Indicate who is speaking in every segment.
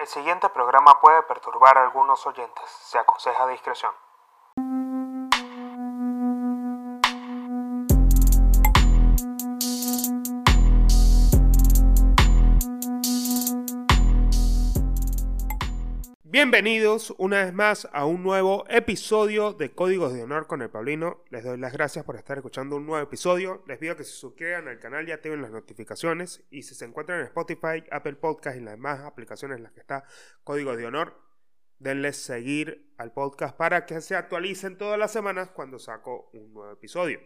Speaker 1: El siguiente programa puede perturbar a algunos oyentes. Se aconseja discreción. Bienvenidos una vez más a un nuevo episodio de Códigos de Honor con el Pablino. Les doy las gracias por estar escuchando un nuevo episodio. Les pido que se suscriban al canal y activen las notificaciones. Y si se encuentran en Spotify, Apple Podcast y las demás aplicaciones en las que está Códigos de Honor, denles seguir al podcast para que se actualicen todas las semanas cuando saco un nuevo episodio.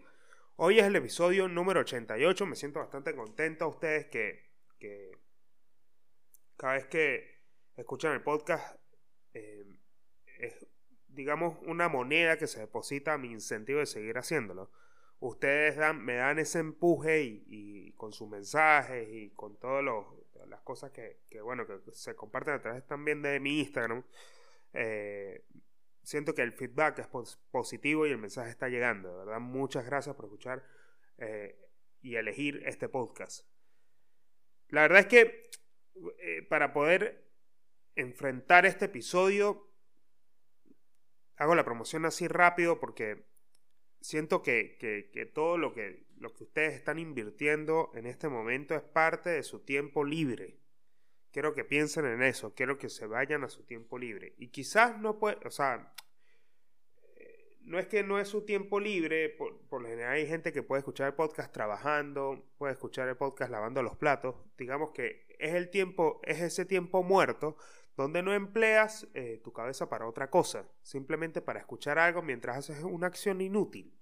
Speaker 1: Hoy es el episodio número 88. Me siento bastante contento a ustedes que, que cada vez que escuchan el podcast es, digamos, una moneda que se deposita a mi incentivo de seguir haciéndolo. Ustedes me dan ese empuje y, con sus mensajes y con todas las cosas que, bueno, que se comparten a través también de mi Instagram. Eh, siento que el feedback es positivo y el mensaje está llegando. De verdad, muchas gracias por escuchar eh, y elegir este podcast. La verdad es que para poder enfrentar este episodio, hago la promoción así rápido porque siento que, que, todo lo que, lo que ustedes están invirtiendo en este momento es parte de su tiempo libre. Quiero que piensen en eso, quiero que se vayan a su tiempo libre. Y quizás no puede, o sea, eh, no es que no es su tiempo libre, por, por, lo general hay gente que puede escuchar el podcast trabajando, puede escuchar el podcast lavando los platos, digamos que es el tiempo, es ese tiempo muerto donde no empleas eh, tu cabeza para otra cosa, simplemente para escuchar algo mientras haces una acción inútil.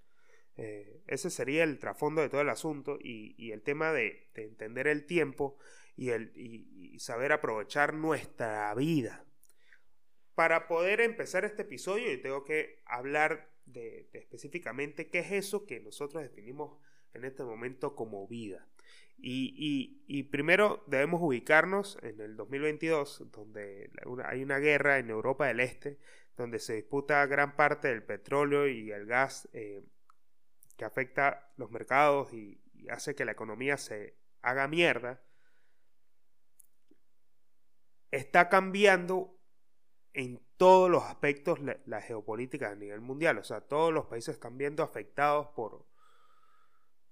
Speaker 1: Eh, ese sería el trasfondo de todo el asunto y, el tema de, entender el tiempo y, saber aprovechar nuestra vida. Para poder empezar este episodio yo tengo que hablar de específicamente qué es eso que nosotros definimos en este momento como vida. Y, primero debemos ubicarnos en el 2022, donde hay una guerra en Europa del Este, donde se disputa gran parte del petróleo y el gas eh, que afecta los mercados y, hace que la economía se haga mierda, está cambiando en todos los aspectos la, la, geopolítica a nivel mundial. O sea, todos los países están viendo afectados por,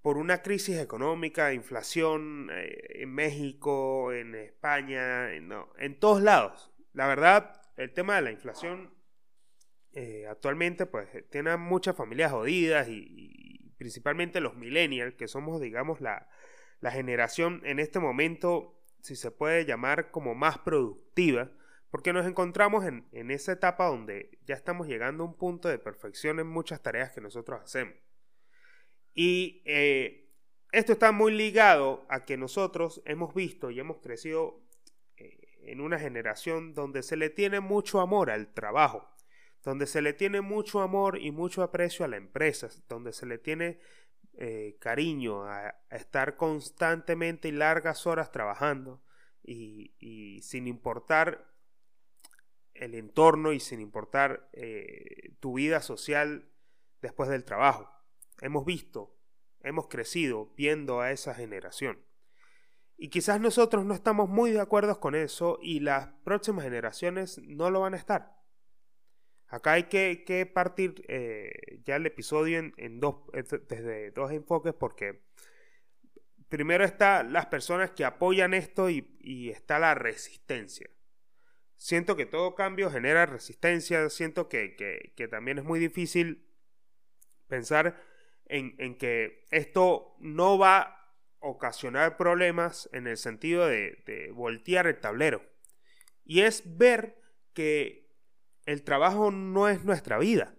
Speaker 1: por una crisis económica, inflación eh, en México, en España, en, no, en todos lados. La verdad, el tema de la inflación eh, actualmente pues tiene muchas familias jodidas y, principalmente los millennials, que somos digamos la, la generación en este momento, si se puede llamar como más productiva, porque nos encontramos en, en esa etapa donde ya estamos llegando a un punto de perfección en muchas tareas que nosotros hacemos. Y eh, esto está muy ligado a que nosotros hemos visto y hemos crecido eh, en una generación donde se le tiene mucho amor al trabajo, donde se le tiene mucho amor y mucho aprecio a la empresa, donde se le tiene eh, cariño a, estar constantemente y largas horas trabajando y, sin importar el entorno y sin importar tu vida social después del trabajo hemos visto, hemos crecido viendo a esa generación. Y quizás nosotros no estamos muy de acuerdo con eso y las próximas generaciones no lo van a estar. Acá hay que, partir eh, ya el episodio en, dos, eh, desde dos enfoques porque primero está las personas que apoyan esto y, está la resistencia. Siento que todo cambio genera resistencia, siento que, que también es muy difícil pensar en, que esto no va a ocasionar problemas en el sentido de, voltear el tablero. Y es ver que el trabajo no es nuestra vida.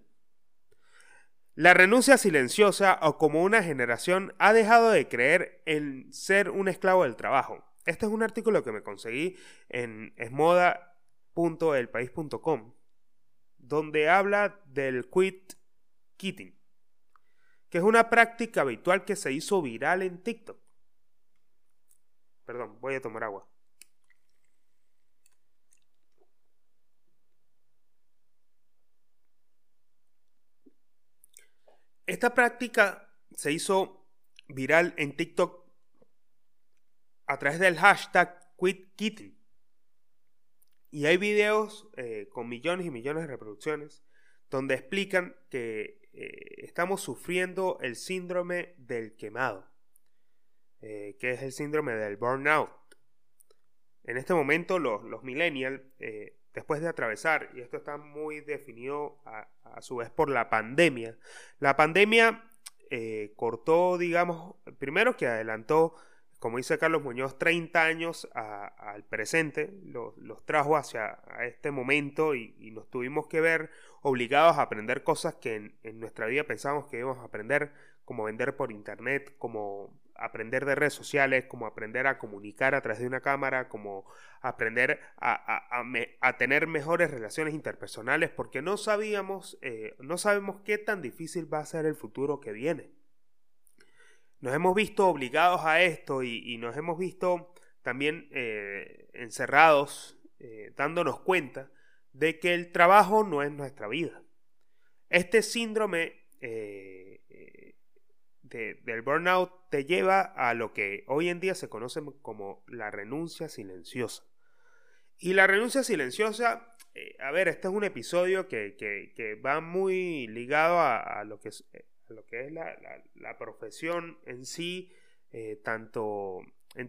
Speaker 1: La renuncia silenciosa o como una generación ha dejado de creer en ser un esclavo del trabajo. Este es un artículo que me conseguí en esmoda.elpaís.com, donde habla del quit quitting que es una práctica habitual que se hizo viral en TikTok. Perdón, voy a tomar agua. Esta práctica se hizo viral en TikTok a través del hashtag QuitKitting. Y hay videos eh, con millones y millones de reproducciones donde explican que eh, estamos sufriendo el síndrome del quemado, que es el síndrome del burnout. En este momento los, los millennials, después de atravesar, y esto está muy definido a, a su vez por la pandemia, la pandemia eh, cortó, digamos, primero que adelantó, como dice Carlos Muñoz, 30 años al presente, los trajo hacia este momento y, nos tuvimos que ver obligados a aprender cosas que en, nuestra vida pensábamos que íbamos a aprender, como vender por internet, como aprender de redes sociales, como aprender a comunicar a través de una cámara, como aprender a, tener mejores relaciones interpersonales, porque no sabíamos, eh, no sabemos qué tan difícil va a ser el futuro que viene. Nos hemos visto obligados a esto y, nos hemos visto también eh, encerrados, eh, dándonos cuenta de que el trabajo no es nuestra vida. Este síndrome del burnout te lleva a lo que hoy en día se conoce como la renuncia silenciosa. Y la renuncia silenciosa, eh, a ver, este es un episodio que, va muy ligado a, lo, que eh, lo que es la, profesión en sí, eh, tanto en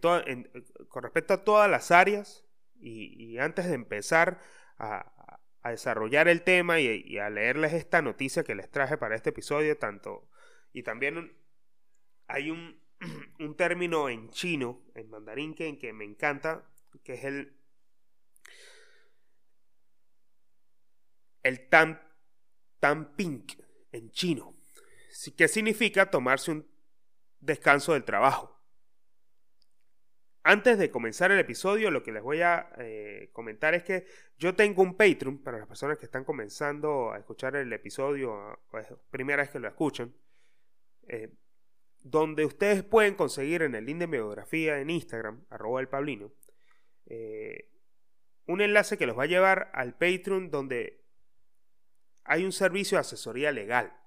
Speaker 1: con respecto a todas las áreas. Y, antes de empezar a, desarrollar el tema y, a leerles esta noticia que les traje para este episodio, tanto y también hay un, término en chino, en mandarín, que, que me encanta, que es el, el tan, tan pink en chino, que significa tomarse un descanso del trabajo. Antes de comenzar el episodio, lo que les voy a eh, comentar es que yo tengo un Patreon para las personas que están comenzando a escuchar el episodio, o es primera vez que lo escuchan. Eh, donde ustedes pueden conseguir en el link de biografía en Instagram, arroba el Pablino, eh, un enlace que los va a llevar al Patreon donde hay un servicio de asesoría legal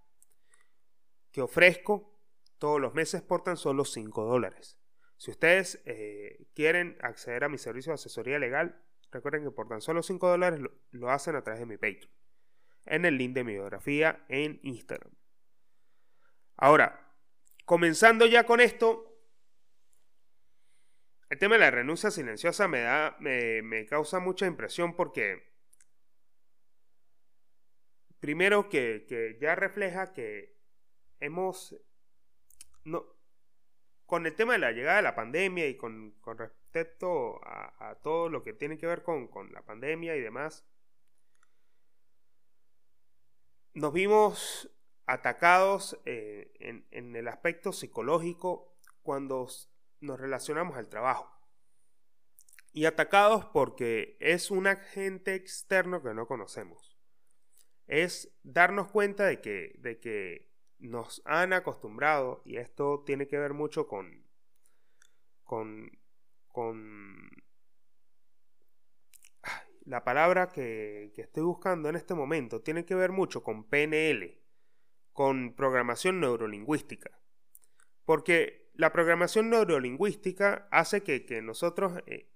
Speaker 1: que ofrezco todos los meses por tan solo 5 dólares. Si ustedes eh, quieren acceder a mi servicio de asesoría legal, recuerden que por tan solo 5 dólares lo, hacen a través de mi Patreon, en el link de mi biografía en Instagram. Ahora, comenzando ya con esto, el tema de la renuncia silenciosa me da, me, causa mucha impresión porque primero que, ya refleja que hemos, no, con el tema de la llegada de la pandemia y con, respecto a, todo lo que tiene que ver con, con la pandemia y demás, nos vimos atacados eh, en, el aspecto psicológico cuando nos relacionamos al trabajo. Y atacados porque es un agente externo que no conocemos. Es darnos cuenta de que, de que nos han acostumbrado, y esto tiene que ver mucho con, con, con la palabra que, que estoy buscando en este momento, tiene que ver mucho con PNL con programación neurolingüística. Porque la programación neurolingüística hace que, nosotros eh,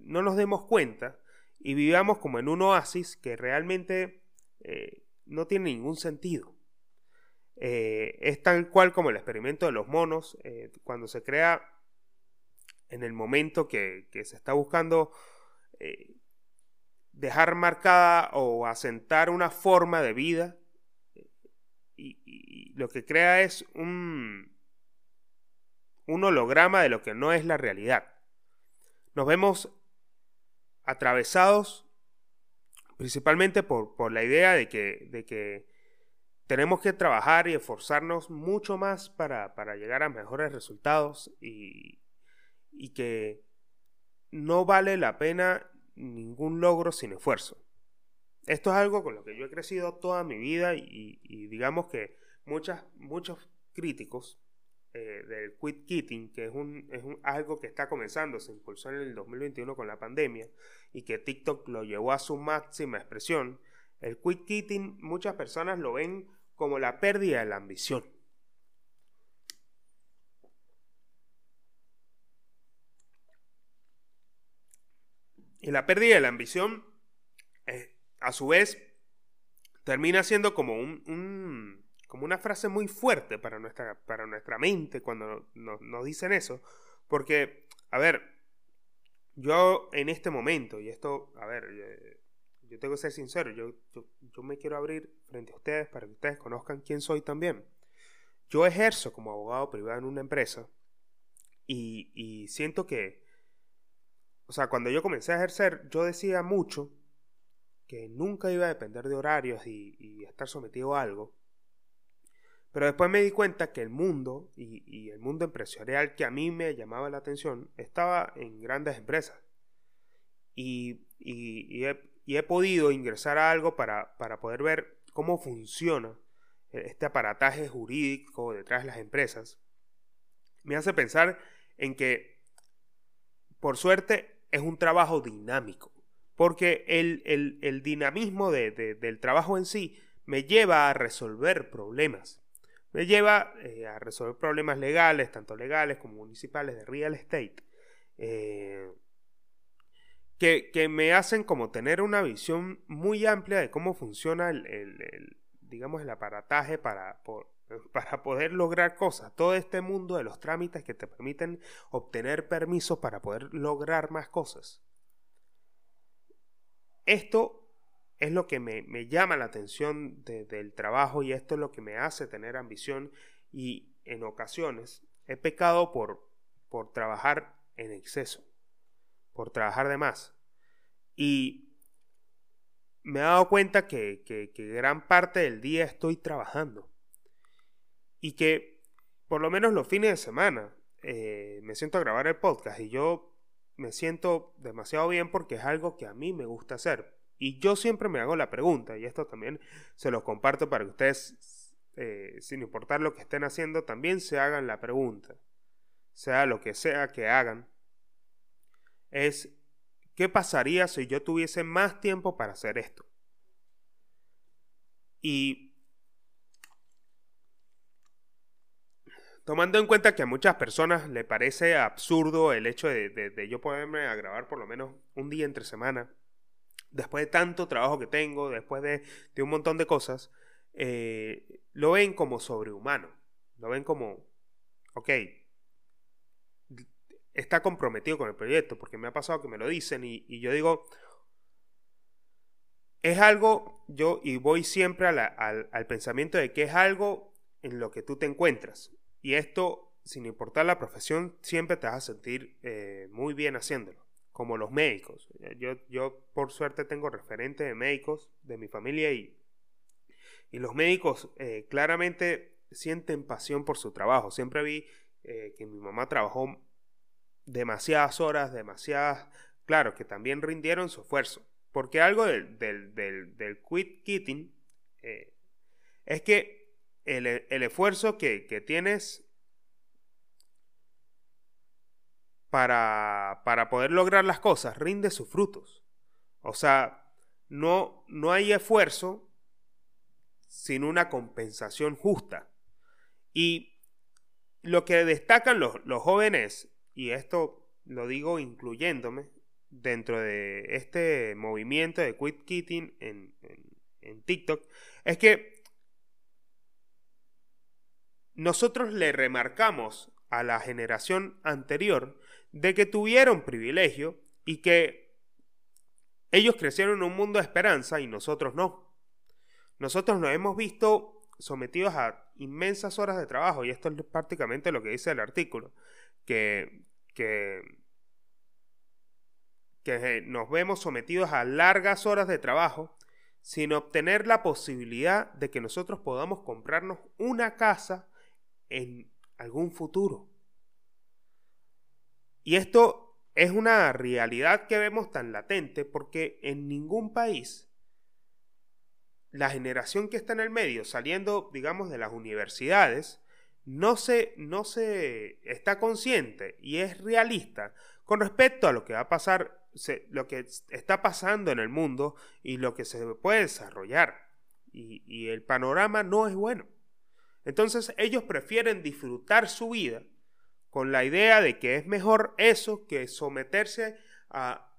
Speaker 1: no nos demos cuenta y vivamos como en un oasis que realmente eh, no tiene ningún sentido. Eh, es tal cual como el experimento de los monos, cuando se crea en el momento que, se está buscando dejar marcada o asentar una forma de vida y, lo que crea es un, un holograma de lo que no es la realidad. Nos vemos atravesados principalmente por, por la idea de que, de que, tenemos que trabajar y esforzarnos mucho más para, para llegar a mejores resultados y, y, que no vale la pena ningún logro sin esfuerzo. Esto es algo con lo que yo he crecido toda mi vida y, digamos que muchas, muchos críticos eh, del quit kitting, que es, un, es algo que está comenzando, se impulsó en el 2021 con la pandemia y que TikTok lo llevó a su máxima expresión, el quit kitting muchas personas lo ven como la pérdida de la ambición. Y la pérdida de la ambición a su vez, termina siendo como un, como una frase muy fuerte para nuestra, para nuestra mente cuando nos, dicen eso. Porque, a ver, yo en este momento, y esto, a ver, eh, yo tengo que ser sincero, yo, yo, me quiero abrir frente a ustedes para que ustedes conozcan quién soy también. Yo ejerzo como abogado privado en una empresa y, y siento que, o sea, cuando yo comencé a ejercer, yo decía mucho que nunca iba a depender de horarios y, y estar sometido a algo. Pero después me di cuenta que el mundo y, y, el mundo empresarial que a mí me llamaba la atención estaba en grandes empresas. Y, y he, he, podido ingresar a algo para, para, poder ver cómo funciona este aparataje jurídico detrás de las empresas. Me hace pensar en que, por suerte, es un trabajo dinámico. Porque el, el, dinamismo de, del trabajo en sí me lleva a resolver problemas. Me lleva eh, a resolver problemas legales, tanto legales como municipales, de real estate. Eh, que, me hacen como tener una visión muy amplia de cómo funciona el, digamos, el aparataje para, para poder lograr cosas. Todo este mundo de los trámites que te permiten obtener permisos para poder lograr más cosas. Esto es lo que me, llama la atención del trabajo y esto es lo que me hace tener ambición y en ocasiones he pecado por, por trabajar en exceso, por trabajar de más. Y me he dado cuenta que, que, gran parte del día estoy trabajando y que por lo menos los fines de semana eh, me siento a grabar el podcast y yo me siento demasiado bien porque es algo que a mí me gusta hacer. Y yo siempre me hago la pregunta, y esto también se lo comparto para que ustedes, eh, sin importar lo que estén haciendo, también se hagan la pregunta, sea lo que sea que hagan, es, ¿qué pasaría si yo tuviese más tiempo para hacer esto? Y Tomando en cuenta que a muchas personas le parece absurdo el hecho de, yo poderme a grabar por lo menos un día entre semana, después de tanto trabajo que tengo, después de, un montón de cosas, eh, lo ven como sobrehumano, lo ven como, ok, está comprometido con el proyecto, porque me ha pasado que me lo dicen y, yo digo, es algo, yo, y voy siempre al, al pensamiento de que es algo en lo que tú te encuentras. Y esto, sin importar la profesión, siempre te vas a sentir eh, muy bien haciéndolo, como los médicos. Eh, yo, yo, por suerte, tengo referentes de médicos de mi familia y, y los médicos eh, claramente sienten pasión por su trabajo. Siempre vi que mi mamá trabajó demasiadas horas, demasiadas... Claro, que también rindieron su esfuerzo. Porque algo del, del, del, del quit quitting es que el, esfuerzo que, tienes para, para, poder lograr las cosas rinde sus frutos. O sea, no, no hay esfuerzo sin una compensación justa. Y lo que destacan los, jóvenes, y esto lo digo incluyéndome, dentro de este movimiento de quit quitting en, en TikTok, es que nosotros le remarcamos a la generación anterior de que tuvieron privilegio y que ellos crecieron en un mundo de esperanza y nosotros no. Nosotros nos hemos visto sometidos a inmensas horas de trabajo y esto es prácticamente lo que dice el artículo, que, que, que nos vemos sometidos a largas horas de trabajo sin obtener la posibilidad de que nosotros podamos comprarnos una casa en algún futuro. Y esto es una realidad que vemos tan latente porque en ningún país la generación que está en el medio, saliendo, digamos, de las universidades, no se, no se está consciente y es realista con respecto a lo que va a pasar, lo que está pasando en el mundo y lo que se puede desarrollar. y el panorama no es bueno. Entonces ellos prefieren disfrutar su vida con la idea de que es mejor eso que someterse a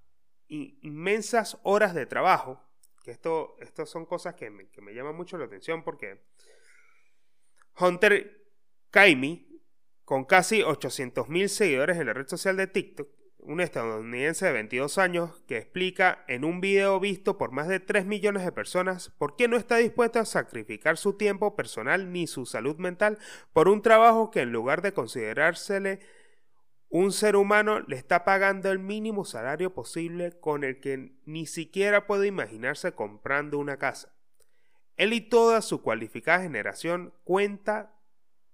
Speaker 1: inmensas horas de trabajo que esto, estas son cosas que me, que me llaman mucho la atención porque Hunter Kaimi, con casi 800.000 seguidores en la red social de TikTok, un estadounidense de 22 años que explica en un video visto por más de 3 millones de personas por qué no está dispuesto a sacrificar su tiempo personal ni su salud mental por un trabajo que en lugar de considerársele un ser humano le está pagando el mínimo salario posible con el que ni siquiera puede imaginarse comprando una casa. Él y toda su cualificada generación cuenta,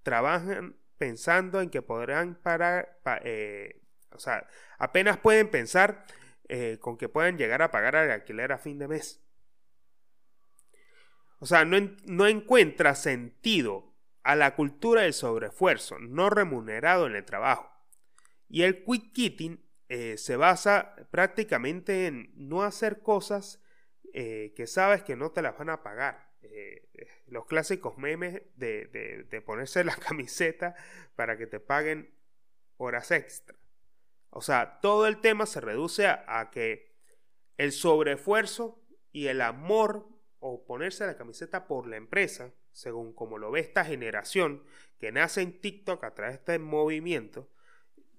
Speaker 1: trabajan pensando en que podrán parar, eh, o sea, apenas pueden pensar eh, con que puedan llegar a pagar el alquiler a fin de mes. O sea, no, no encuentra sentido a la cultura del sobreesfuerzo no remunerado en el trabajo. Y el quick quitting eh, se basa prácticamente en no hacer cosas que sabes que no te las van a pagar. Los clásicos memes de, de ponerse la camiseta para que te paguen horas extra. O sea, todo el tema se reduce a, que el sobreesfuerzo y el amor o ponerse la camiseta por la empresa, según como lo ve esta generación que nace en TikTok a través de este movimiento,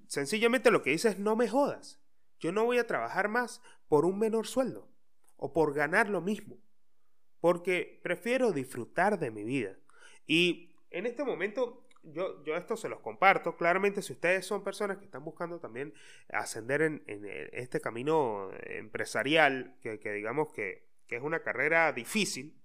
Speaker 1: sencillamente lo que dice es no me jodas. Yo no voy a trabajar más por un menor sueldo o por ganar lo mismo, porque prefiero disfrutar de mi vida. Y en este momento yo, yo esto se los comparto. Claramente, si ustedes son personas que están buscando también ascender en, este camino empresarial, que, digamos que, es una carrera difícil,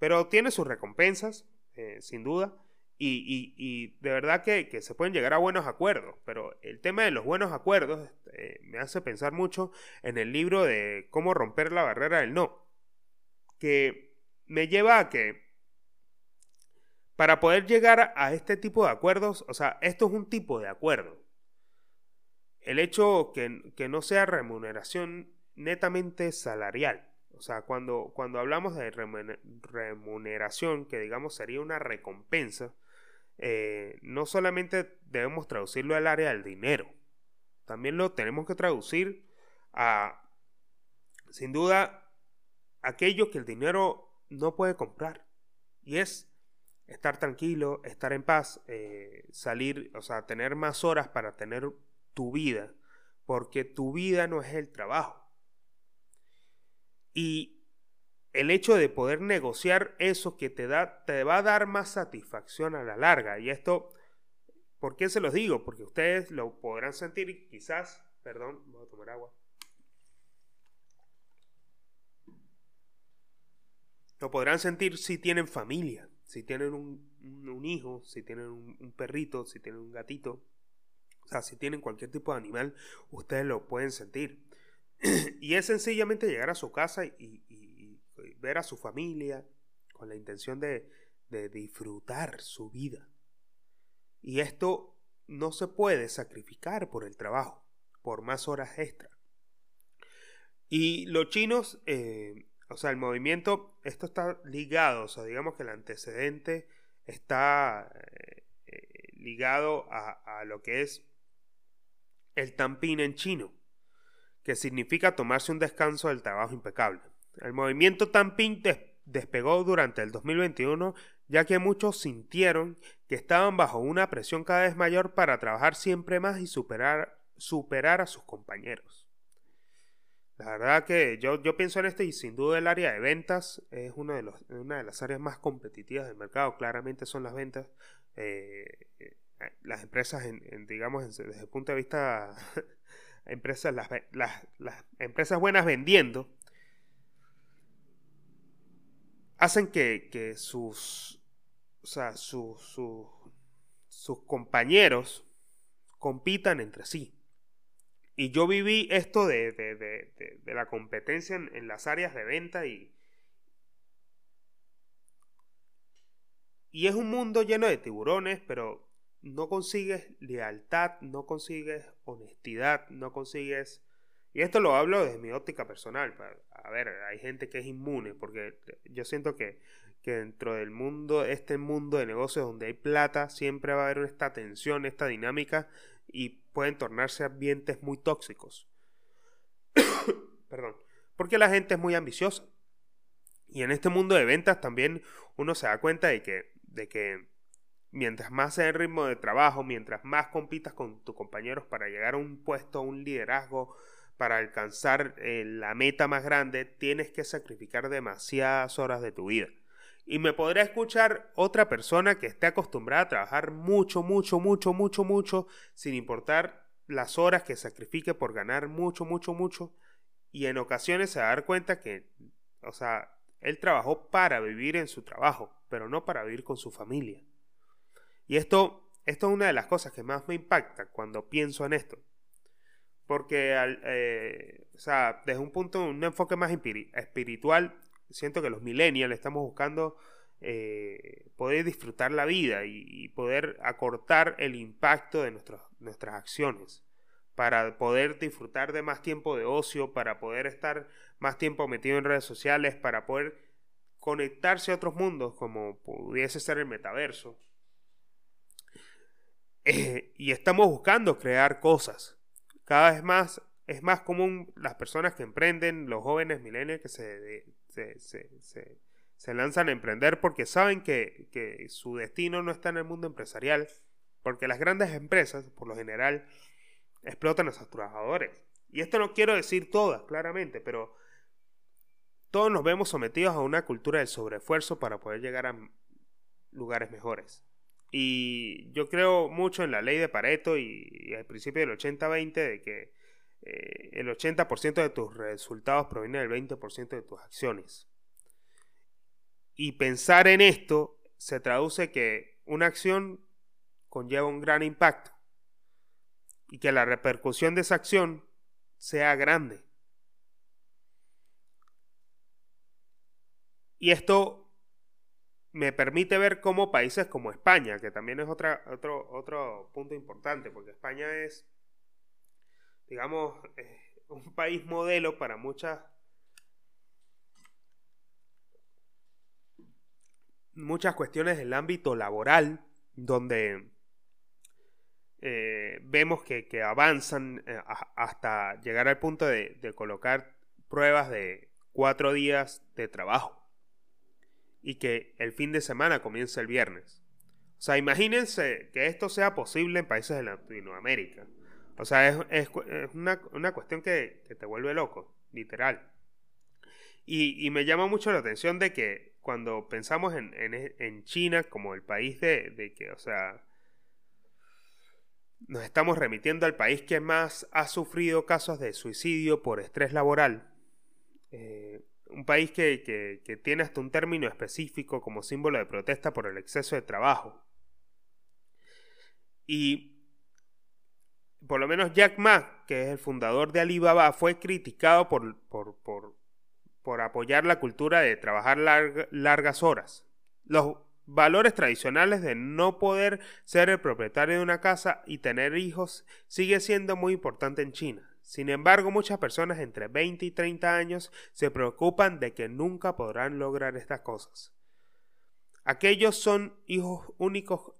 Speaker 1: pero tiene sus recompensas, eh, sin duda. Y, de verdad que, se pueden llegar a buenos acuerdos, pero el tema de los buenos acuerdos eh, me hace pensar mucho en el libro de cómo romper la barrera del no, que me lleva a que para poder llegar a este tipo de acuerdos, o sea, esto es un tipo de acuerdo. El hecho que, que no sea remuneración netamente salarial. O sea, cuando, cuando hablamos de remuneración, que digamos sería una recompensa, eh, no solamente debemos traducirlo al área del dinero, también lo tenemos que traducir a, sin duda, aquello que el dinero no puede comprar. Y es estar tranquilo, estar en paz, eh, salir, o sea, tener más horas para tener tu vida, porque tu vida no es el trabajo. Y el hecho de poder negociar eso que te da, te va a dar más satisfacción a la larga. Y esto, ¿por qué se los digo? Porque ustedes lo podrán sentir quizás, perdón, voy a tomar agua. Lo podrán sentir si tienen familia si tienen un, hijo, si tienen un, perrito, si tienen un gatito, o sea, si tienen cualquier tipo de animal, ustedes lo pueden sentir. y es sencillamente llegar a su casa y, ver a su familia con la intención de, disfrutar su vida. Y esto no se puede sacrificar por el trabajo, por más horas extra. Y los chinos eh, o sea, el movimiento, esto está ligado, o sea, digamos que el antecedente está eh, eh, ligado a, lo que es el tampín en chino, que significa tomarse un descanso del trabajo impecable. El movimiento tampín despegó durante el 2021 ya que muchos sintieron que estaban bajo una presión cada vez mayor para trabajar siempre más y superar, superar a sus compañeros. La verdad que yo, yo pienso en esto y sin duda el área de ventas es uno de los, una de las áreas más competitivas del mercado. Claramente son las ventas. Eh, eh, las empresas, en, digamos, desde el punto de vista, empresas, las, las, empresas buenas vendiendo, hacen que, sus, o sea, sus compañeros compitan entre sí. Y yo viví esto de, de, de, de la competencia en, en, las áreas de venta y... Y es un mundo lleno de tiburones, pero no consigues lealtad, no consigues honestidad, no consigues... Y esto lo hablo desde mi óptica personal. A ver, hay gente que es inmune, porque yo siento que, que dentro del mundo, este mundo de negocios donde hay plata, siempre va a haber esta tensión, esta dinámica y pueden tornarse ambientes muy tóxicos. Perdón. Porque la gente es muy ambiciosa. Y en este mundo de ventas también uno se da cuenta de que, de que mientras más sea el ritmo de trabajo, mientras más compitas con tus compañeros para llegar a un puesto, a un liderazgo, para alcanzar eh, la meta más grande, tienes que sacrificar demasiadas horas de tu vida. Y me podrá escuchar otra persona que esté acostumbrada a trabajar mucho, mucho, mucho, mucho, mucho, sin importar las horas que sacrifique por ganar mucho, mucho, mucho. Y en ocasiones se va a dar cuenta que, o sea, él trabajó para vivir en su trabajo, pero no para vivir con su familia. Y esto, esto es una de las cosas que más me impacta cuando pienso en esto. Porque, eh, o sea, desde un punto, un enfoque más espiritual, siento que los millennials estamos buscando eh, poder disfrutar la vida y, poder acortar el impacto de nuestras acciones para poder disfrutar de más tiempo de ocio, para poder estar más tiempo metido en redes sociales, para poder conectarse a otros mundos como pudiese ser el metaverso. Eh, y estamos buscando crear cosas. Cada vez más es más común las personas que emprenden, los jóvenes millennials que se, se, lanzan a emprender porque saben que, que su destino no está en el mundo empresarial, porque las grandes empresas, por lo general, explotan a sus trabajadores. Y esto no quiero decir todas, claramente, pero todos nos vemos sometidos a una cultura del sobreesfuerzo para poder llegar a lugares mejores. Y yo creo mucho en la ley de Pareto y, al principio del 80-20 de que eh, el 80% de tus resultados proviene del 20% de tus acciones. Y pensar en esto se traduce que una acción conlleva un gran impacto y que la repercusión de esa acción sea grande. Y esto me permite ver cómo países como España, que también es otro, otro punto importante, porque España es, digamos, eh, un país modelo para muchas muchas cuestiones del ámbito laboral, donde eh, vemos que, avanzan eh, hasta llegar al punto de, colocar pruebas de cuatro días de trabajo y que el fin de semana comience el viernes. O sea, imagínense que esto sea posible en países de Latinoamérica. O sea, es, una, cuestión que, te vuelve loco, literal. Y, me llama mucho la atención de que cuando pensamos en, China como el país de, de, que, o sea, nos estamos remitiendo al país que más ha sufrido casos de suicidio por estrés laboral. Eh, un país que, tiene hasta un término específico como símbolo de protesta por el exceso de trabajo. Y por lo menos Jack Ma, que es el fundador de Alibaba, fue criticado por, por, por, apoyar la cultura de trabajar largas horas. Los valores tradicionales de no poder ser el propietario de una casa y tener hijos sigue siendo muy importante en China. Sin embargo, muchas personas entre 20 y 30 años se preocupan de que nunca podrán lograr estas cosas. Aquellos son hijos únicos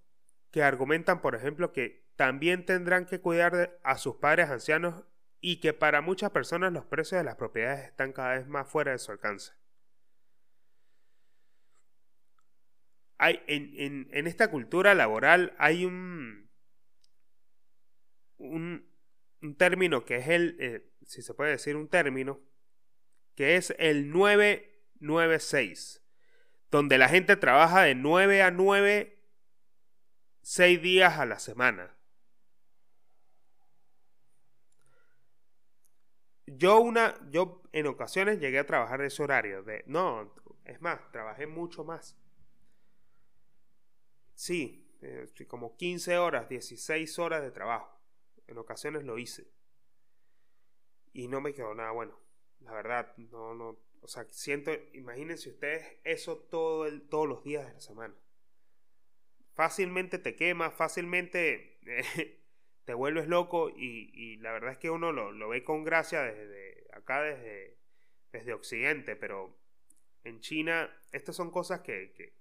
Speaker 1: que argumentan, por ejemplo, que también tendrán que cuidar a sus padres ancianos y que para muchas personas los precios de las propiedades están cada vez más fuera de su alcance. hay, en, en, esta cultura laboral hay un, un, término que es el, eh, si se puede decir un término, que es el 996, donde la gente trabaja de 9 a 9, 6 días a la semana. Yo una, yo en ocasiones llegué a trabajar ese horario de, no, es más, trabajé mucho más. Sí, eh, como 15 horas, 16 horas de trabajo. En ocasiones lo hice. Y no me quedó nada bueno. La verdad, no, no. O sea, siento, imagínense ustedes eso todo el, todos los días de la semana. Fácilmente te quema, fácilmente te vuelves loco y, la verdad es que uno lo, ve con gracia desde acá, desde, desde Occidente, pero en China estas son cosas que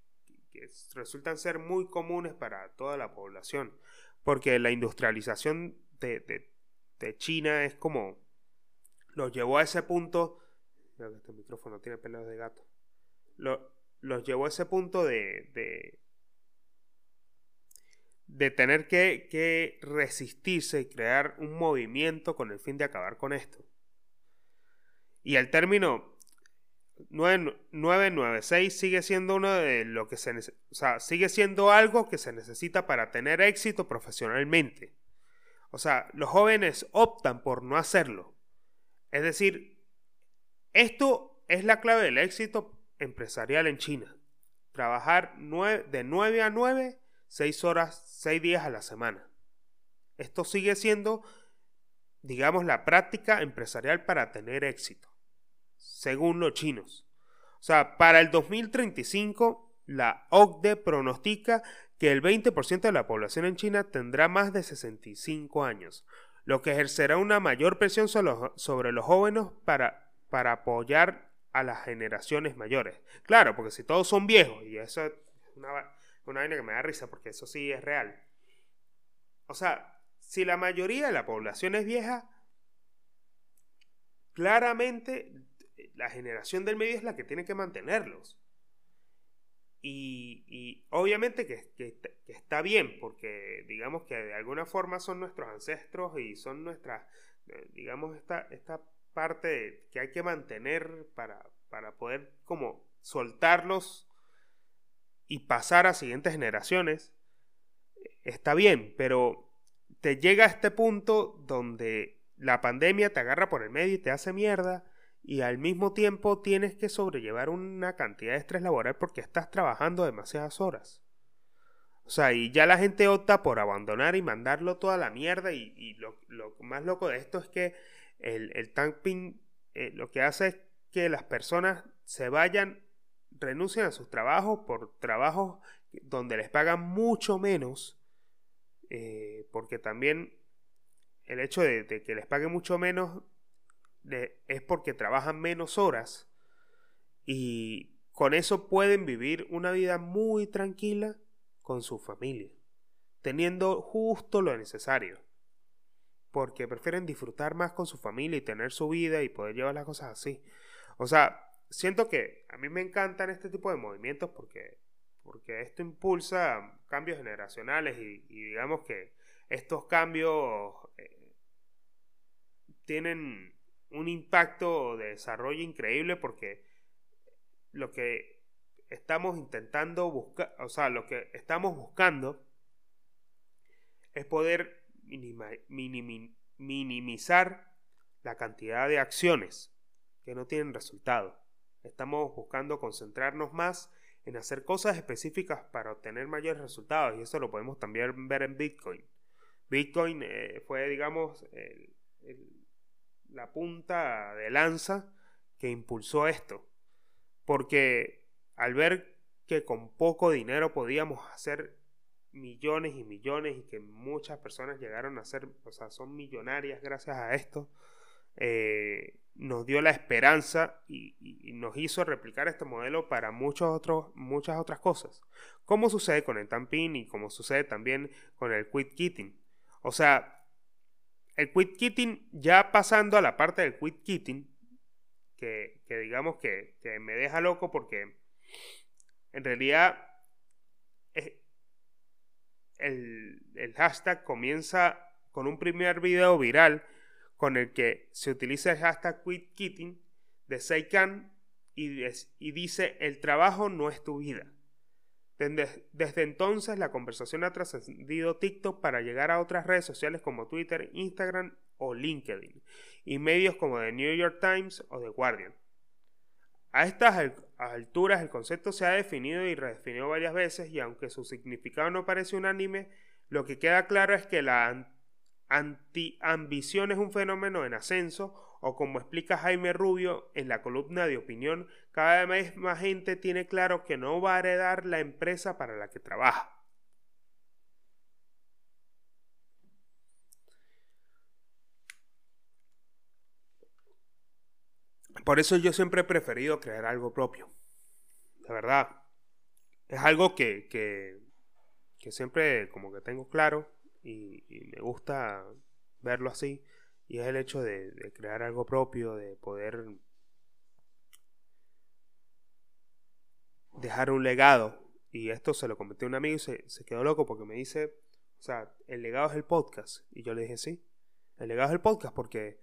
Speaker 1: resultan ser muy comunes para toda la población, porque la industrialización de, China es como los llevó a ese punto. Que este micrófono tiene pelos de gato. los llevó a ese punto de, de tener que, que resistirse y crear un movimiento con el fin de acabar con esto. Y el término 996 sigue siendo uno de lo que se o sea, sigue siendo algo que se necesita para tener éxito profesionalmente. O sea, los jóvenes optan por no hacerlo. Es decir, esto es la clave del éxito empresarial en China. Trabajar de 9 a 9, 6 horas, 6 días a la semana. Esto sigue siendo, digamos, la práctica empresarial para tener éxito según los chinos. O sea, para el 2035, la OCDE pronostica que el 20% de la población en China tendrá más de 65 años, lo que ejercerá una mayor presión sobre los jóvenes para, para apoyar a las generaciones mayores. Claro, porque si todos son viejos, y eso es una, una vaina que me da risa, porque eso sí es real. O sea, si la mayoría de la población es vieja, claramente la generación del medio es la que tiene que mantenerlos. Y, obviamente que, está bien, porque digamos que de alguna forma son nuestros ancestros y son nuestras, eh, digamos, esta, esta parte que hay que mantener para, para poder como soltarlos y pasar a siguientes generaciones. Está bien, pero te llega a este punto donde la pandemia te agarra por el medio y te hace mierda y al mismo tiempo tienes que sobrellevar una cantidad de estrés laboral porque estás trabajando demasiadas horas. O sea, y ya la gente opta por abandonar y mandarlo toda la mierda y, lo, más loco de esto es que el, el eh, lo que hace es que las personas se vayan, renuncien a sus trabajos por trabajos donde les pagan mucho menos, eh, porque también el hecho de, que les pague mucho menos es porque trabajan menos horas y con eso pueden vivir una vida muy tranquila con su familia, teniendo justo lo necesario, porque prefieren disfrutar más con su familia y tener su vida y poder llevar las cosas así. O sea, siento que a mí me encantan este tipo de movimientos porque, porque esto impulsa cambios generacionales y, digamos que estos cambios eh, tienen un impacto de desarrollo increíble porque lo que estamos intentando buscar, o sea, lo que estamos buscando es poder minimizar la cantidad de acciones que no tienen resultado. Estamos buscando concentrarnos más en hacer cosas específicas para obtener mayores resultados y eso lo podemos también ver en Bitcoin. Bitcoin eh, fue, digamos, la punta de lanza que impulsó esto. Porque al ver que con poco dinero podíamos hacer millones y millones y que muchas personas llegaron a ser, o sea, son millonarias gracias a esto, eh, nos dio la esperanza y, nos hizo replicar este modelo para muchos otros, muchas otras cosas. Como sucede con el tamping y como sucede también con el quit kitting. O sea, el quit kitting, ya pasando a la parte del quit kitting, que, digamos que, me deja loco porque en realidad el, el hashtag comienza con un primer video viral con el que se utiliza el hashtag quit kitting de Seikan y, y dice el trabajo no es tu vida. Desde, entonces la conversación ha trascendido TikTok para llegar a otras redes sociales como Twitter, Instagram o LinkedIn y medios como The New York Times o The Guardian. A estas alturas el concepto se ha definido y redefinido varias veces y aunque su significado no parece unánime, lo que queda claro es que la anti-ambición es un fenómeno en ascenso o como explica Jaime Rubio en la columna de opinión, cada vez más gente tiene claro que no va a heredar la empresa para la que trabaja. Por eso yo siempre he preferido crear algo propio. De verdad. Es algo que, que, siempre como que tengo claro y me gusta verlo así. Y es el hecho de, crear algo propio, de poder dejar un legado. Y esto se lo comenté a un amigo y se, quedó loco porque me dice, o sea, el legado es el podcast. Y yo le dije, sí, el legado es el podcast porque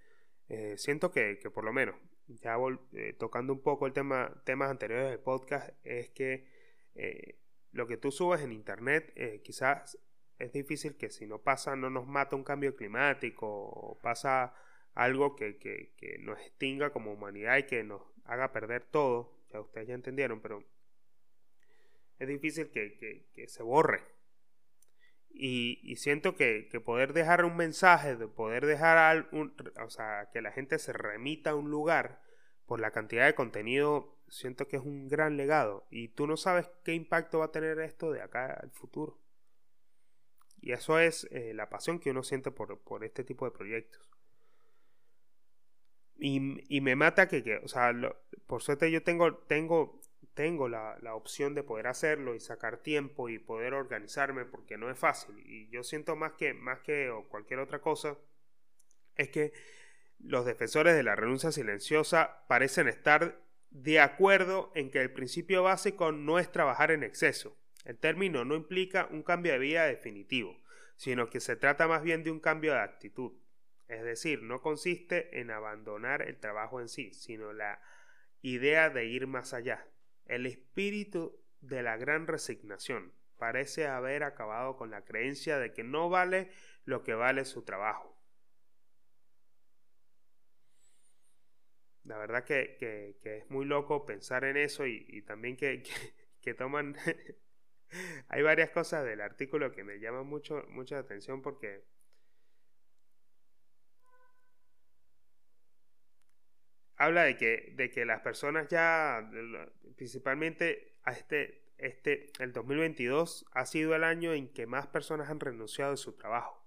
Speaker 1: eh, siento que, que, por lo menos, ya eh, tocando un poco el tema, temas anteriores del podcast, es que eh, lo que tú subes en internet quizás es difícil que si no pasa, no nos mata un cambio climático o pasa algo que, que, que nos extinga como humanidad y que nos haga perder todo, ya ustedes ya entendieron, pero es difícil que, que se borre y, siento que, poder dejar un mensaje, de poder dejar un, o sea, que la gente se remita a un lugar por la cantidad de contenido, siento que es un gran legado. Y tú no sabes qué impacto va a tener esto de acá al futuro. Y eso es eh, la pasión que uno siente por, por este tipo de proyectos. Y, y me mata que, que o sea, por suerte yo tengo, tengo tengo la, opción de poder hacerlo y sacar tiempo y poder organizarme porque no es fácil. Y yo siento más que, más que o cualquier otra cosa, es que los defensores de la renuncia silenciosa parecen estar de acuerdo en que el principio básico no es trabajar en exceso. El término no implica un cambio de vida definitivo, sino que se trata más bien de un cambio de actitud. Es decir, no consiste en abandonar el trabajo en sí, sino la idea de ir más allá, el espíritu de la gran resignación parece haber acabado con la creencia de que no vale lo que vale su trabajo. La verdad que, es muy loco pensar en eso y, también que, toman... Hay varias cosas del artículo que me llaman mucho, mucha atención porque habla de que, de que las personas ya, principalmente a este, este, el 2022 ha sido el año en que más personas han renunciado de su trabajo.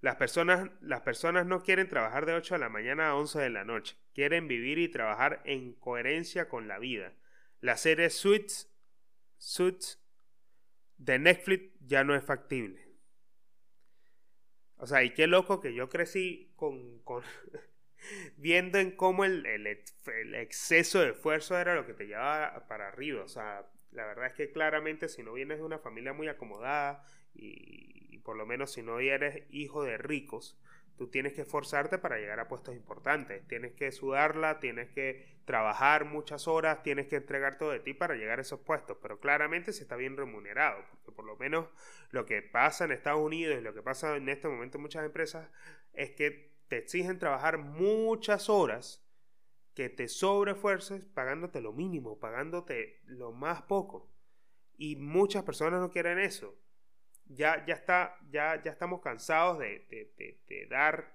Speaker 1: Las personas, las personas no quieren trabajar de 8 de la mañana a 11 de la noche, quieren vivir y trabajar en coherencia con la vida. La serie Suits, Suits de Netflix ya no es factible. O sea, y qué loco que yo crecí con, con viendo en cómo el, el, exceso de esfuerzo era lo que te llevaba para arriba. O sea, la verdad es que claramente si no vienes de una familia muy acomodada y, por lo menos si no eres hijo de ricos, tú tienes que esforzarte para llegar a puestos importantes. Tienes que sudarla, tienes que trabajar muchas horas, tienes que entregar todo de ti para llegar a esos puestos. Pero claramente se está bien remunerado, porque por lo menos lo que pasa en Estados Unidos y lo que pasa en este momento en muchas empresas es que te exigen trabajar muchas horas que te sobrefuerces pagándote lo mínimo, pagándote lo más poco. Y muchas personas no quieren eso. Ya, ya, está, ya, ya estamos cansados de, de, dar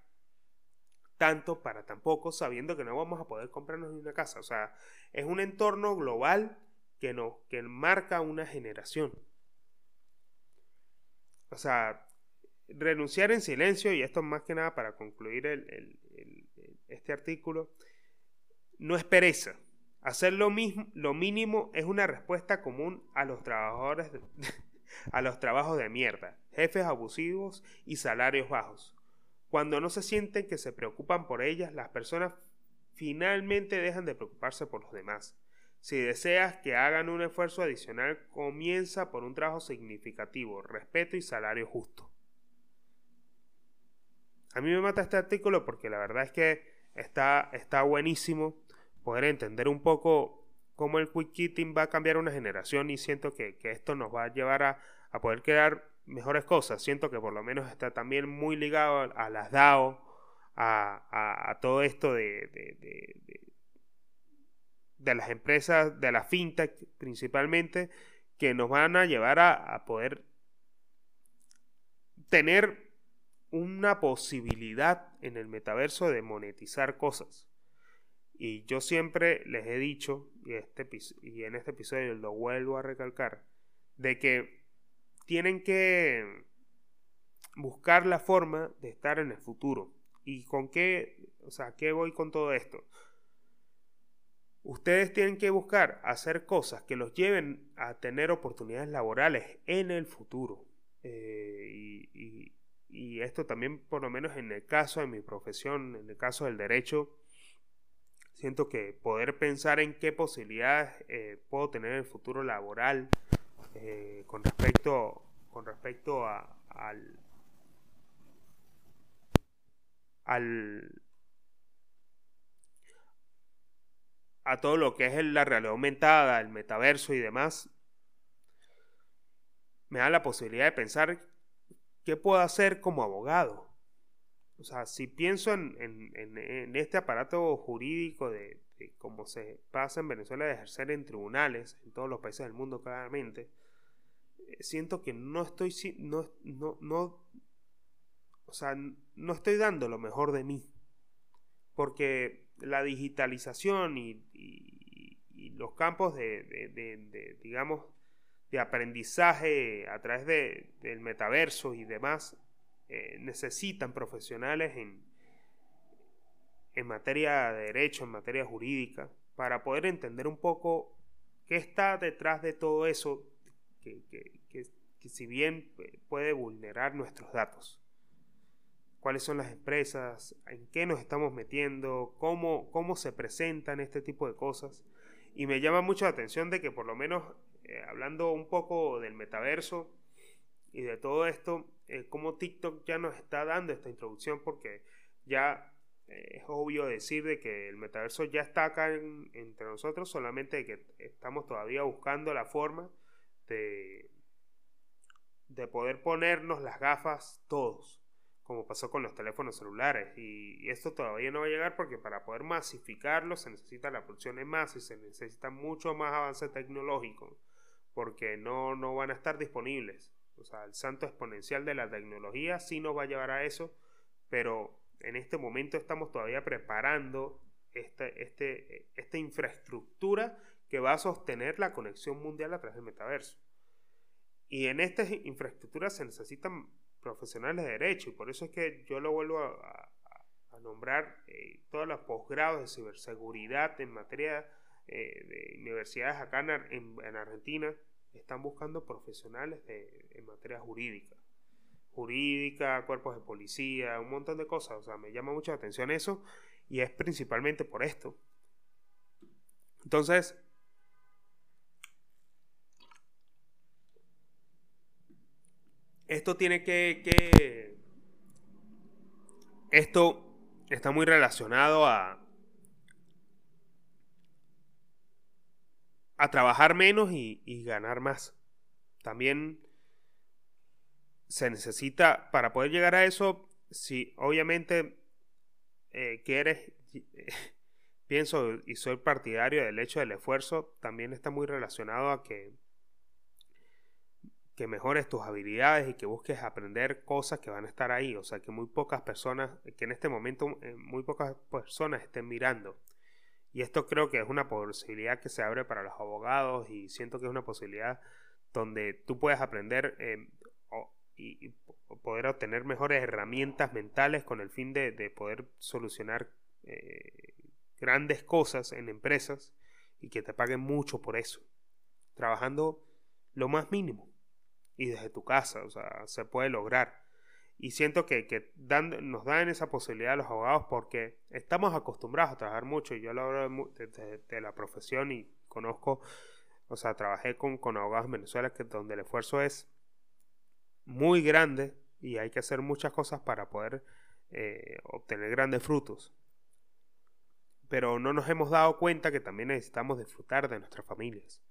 Speaker 1: tanto para tan poco, sabiendo que no vamos a poder comprarnos ni una casa. O sea, es un entorno global que, que marca una generación. O sea, renunciar en silencio, y esto más que nada para concluir este artículo, no es pereza. Hacer lo, mismo, lo mínimo es una respuesta común a los trabajadores, a los trabajos de mierda, jefes abusivos y salarios bajos. Cuando no se sienten que se preocupan por ellas, las personas finalmente dejan de preocuparse por los demás. Si deseas que hagan un esfuerzo adicional, comienza por un trabajo significativo, respeto y salario justo. A mí me mata este artículo porque la verdad es que está, está buenísimo poder entender un poco cómo el quick quitting va a cambiar una generación y siento que, esto nos va a llevar a, poder crear mejores cosas. Siento que por lo menos está también muy ligado a, las DAO, a, todo esto de, de, de, las empresas, de la fintech principalmente, que nos van a llevar a poder tener una posibilidad en el metaverso de monetizar cosas. Y yo siempre les he dicho, y, este, y en este episodio lo vuelvo a recalcar, de que tienen que buscar la forma de estar en el futuro. ¿Y con qué? O sea, ¿qué voy con todo esto? Ustedes tienen que buscar hacer cosas que los lleven a tener oportunidades laborales en el futuro. Eh, y, y esto también por lo menos en el caso de mi profesión, en el caso del derecho, Siento que poder pensar en qué posibilidades eh, puedo tener en el futuro laboral eh, con respecto, con respecto a, al, al, a todo lo que es la realidad aumentada, el metaverso y demás, me da la posibilidad de pensar qué puedo hacer como abogado. O sea, si pienso en, este aparato jurídico de, cómo se pasa en Venezuela de ejercer en tribunales, en todos los países del mundo claramente, eh, siento que no estoy, no, no, no, o sea, no estoy dando lo mejor de mí. Porque la digitalización y, los campos de, digamos, de aprendizaje a través del metaverso y demás eh, necesitan profesionales en, en materia de derecho, en materia jurídica, para poder entender un poco qué está detrás de todo eso que, si bien puede vulnerar nuestros datos. Cuáles son las empresas, en qué nos estamos metiendo, cómo, cómo se presentan este tipo de cosas. Y me llama mucho la atención de que por lo menos eh, hablando un poco del metaverso y de todo esto, eh, como TikTok ya nos está dando esta introducción porque ya eh, es obvio decir de que el metaverso ya está acá entre nosotros, solamente que estamos todavía buscando la forma de, de poder ponernos las gafas todos, como pasó con los teléfonos celulares. Y, esto todavía no va a llegar porque para poder masificarlo se necesita la producción en masa y se necesita mucho más avance tecnológico, porque no, no van a estar disponibles. O sea, el santo exponencial de la tecnología sí nos va a llevar a eso, pero en este momento estamos todavía preparando este, esta infraestructura que va a sostener la conexión mundial a través del metaverso. Y en esta infraestructura se necesitan profesionales de derecho, y por eso es que yo lo vuelvo a, nombrar eh, todos los posgrados de ciberseguridad en materia eh, de universidades acá en Argentina, están buscando profesionales de, en materia jurídica. Jurídica, cuerpos de policía, un montón de cosas. O sea, me llama mucho la atención eso y es principalmente por esto. Entonces, esto tiene que, que esto está muy relacionado a, a trabajar menos y, ganar más. También se necesita, para poder llegar a eso, si obviamente eh, quieres, pienso y soy partidario del hecho del esfuerzo, también está muy relacionado a que, que mejores tus habilidades y que busques aprender cosas que van a estar ahí. O sea, que muy pocas personas, que en este momento eh, muy pocas personas estén mirando. Y esto creo que es una posibilidad que se abre para los abogados y siento que es una posibilidad donde tú puedes aprender eh, y, poder obtener mejores herramientas mentales con el fin de, poder solucionar eh, grandes cosas en empresas y que te paguen mucho por eso, trabajando lo más mínimo y desde tu casa, o sea, se puede lograr. Y siento que, que nos dan esa posibilidad a los abogados porque estamos acostumbrados a trabajar mucho. Y yo lo hablo de, la profesión y conozco, o sea, trabajé con, con abogados en Venezuela que, donde el esfuerzo es muy grande y hay que hacer muchas cosas para poder eh, obtener grandes frutos. Pero no nos hemos dado cuenta que también necesitamos disfrutar de nuestras familias.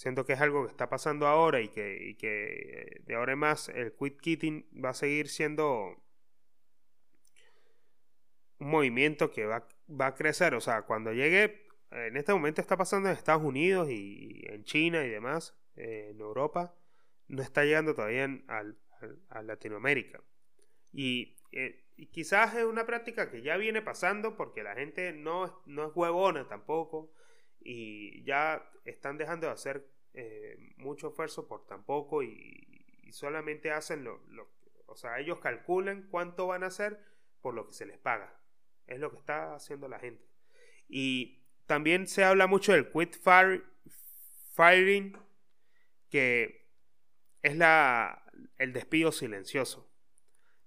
Speaker 1: Siento que es algo que está pasando ahora y que, que de ahora en más el quit kitting va a seguir siendo un movimiento que va, va a crecer. O sea, cuando llegue, en este momento está pasando en Estados Unidos y en China y demás, eh, en Europa, no está llegando todavía a Latinoamérica. Y, eh, y, quizás es una práctica que ya viene pasando porque la gente no, no es huevona tampoco y ya están dejando de hacer eh, mucho esfuerzo por tan poco y, solamente hacen lo, o sea, ellos calculan cuánto van a hacer por lo que se les paga. Es lo que está haciendo la gente. Y también se habla mucho del quit firing, que es la, el despido silencioso.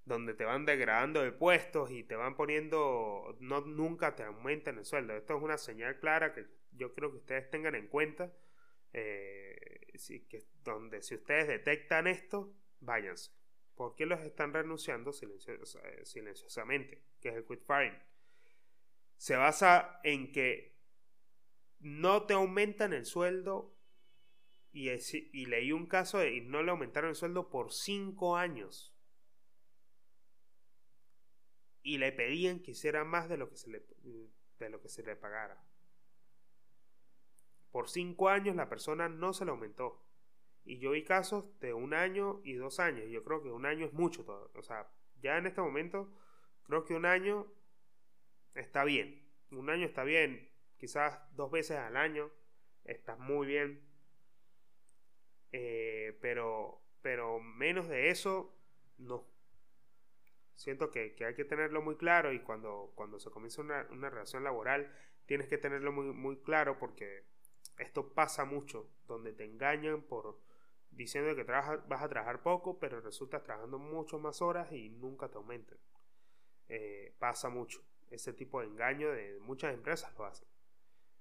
Speaker 1: Donde te van degradando de puestos y te van poniendo, no nunca te aumentan el sueldo. Esto es una señal clara que yo creo que ustedes tengan en cuenta. Eh, que, donde si ustedes detectan esto, váyanse. ¿Por qué los están renunciando eh, silenciosamente? Que es el quit firing. Se basa en que no te aumentan el sueldo y, y leí un caso de y no le aumentaron el sueldo por cinco años y le pedían que hiciera más de lo que se le, de lo que se le pagara. Por cinco años la persona no se le aumentó. Y yo vi casos de un año y dos años. Yo creo que un año es mucho todo. O sea, ya en este momento creo que un año está bien. Un año está bien. Quizás dos veces al año está muy bien. Eh, pero, pero menos de eso, no siento que, hay que tenerlo muy claro y cuando, cuando se comienza una, relación laboral tienes que tenerlo muy, muy claro porque esto pasa mucho, donde te engañan por diciendo que trabajas, vas a trabajar poco, pero resultas trabajando mucho más horas y nunca te aumentan. Eh, pasa mucho. Ese tipo de engaño de muchas empresas lo hacen.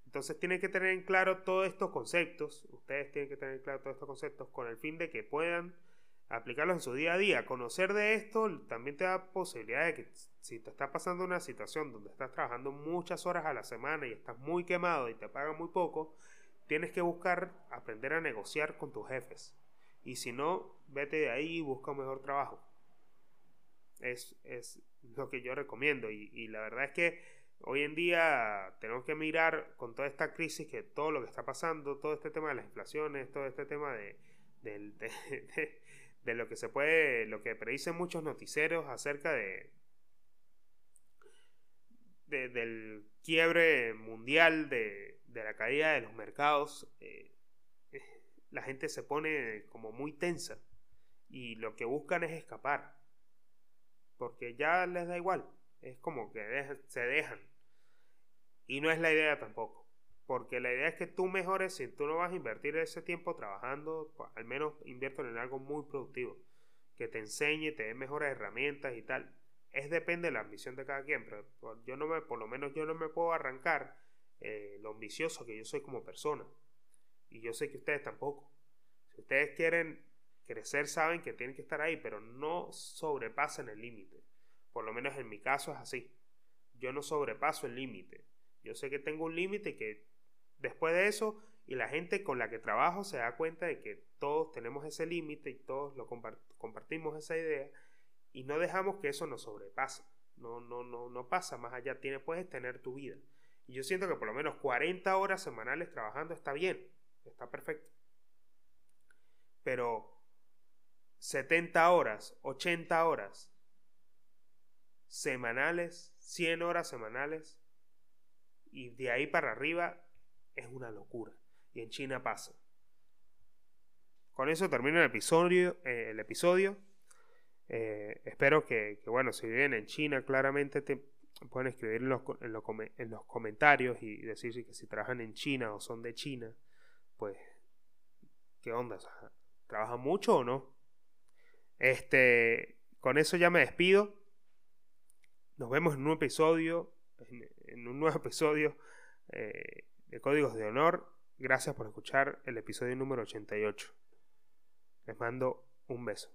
Speaker 1: Entonces tienen que tener en claro todos estos conceptos, ustedes tienen que tener en claro todos estos conceptos con el fin de que puedan aplicarlos en su día a día. Conocer de esto también te da posibilidad de que si te está pasando una situación donde estás trabajando muchas horas a la semana y estás muy quemado y te pagan muy poco, tienes que buscar aprender a negociar con tus jefes. Y si no, vete de ahí y busca un mejor trabajo. Es, es lo que yo recomiendo. Y, y, la verdad es que hoy en día tenemos que mirar con toda esta crisis, que todo lo que está pasando, todo este tema de las inflaciones, todo este tema de, lo que se puede, lo que predicen muchos noticieros acerca de, del quiebre mundial de, la caída de los mercados, eh, la gente se pone como muy tensa y lo que buscan es escapar, porque ya les da igual, es como que se dejan y no es la idea tampoco. Porque la idea es que tú mejores, si tú no vas a invertir ese tiempo trabajando, al menos invierto en algo muy productivo, que te enseñe, te dé mejores herramientas y tal. Es depende de la ambición de cada quien, pero yo no me, por lo menos yo no me puedo arrancar eh, lo ambicioso que yo soy como persona. Y yo sé que ustedes tampoco. Si ustedes quieren crecer, saben que tienen que estar ahí, pero no sobrepasen el límite. Por lo menos en mi caso es así. Yo no sobrepaso el límite. Yo sé que tengo un límite que Después de eso, y la gente con la que trabajo se da cuenta de que todos tenemos ese límite y todos lo compartimos esa idea y no dejamos que eso nos sobrepase. No, no, no, no pasa más allá. Tienes, puedes tener tu vida. Y yo siento que por lo menos 40 horas semanales trabajando está bien, está perfecto. Pero 70 horas, 80 horas semanales, 100 horas semanales y de ahí para arriba es una locura. Y en China pasa. Con eso termino el episodio. Eh, el episodio. Eh, espero que, bueno, si viven en China, claramente te pueden escribir en los, en los, comentarios y decir que si trabajan en China o son de China, pues, ¿qué onda? ¿Trabajan mucho o no? Este, con eso ya me despido. Nos vemos en un episodio, en, un nuevo episodio. Eh, de Códigos de Honor. Gracias por escuchar el episodio número 88. Les mando un beso.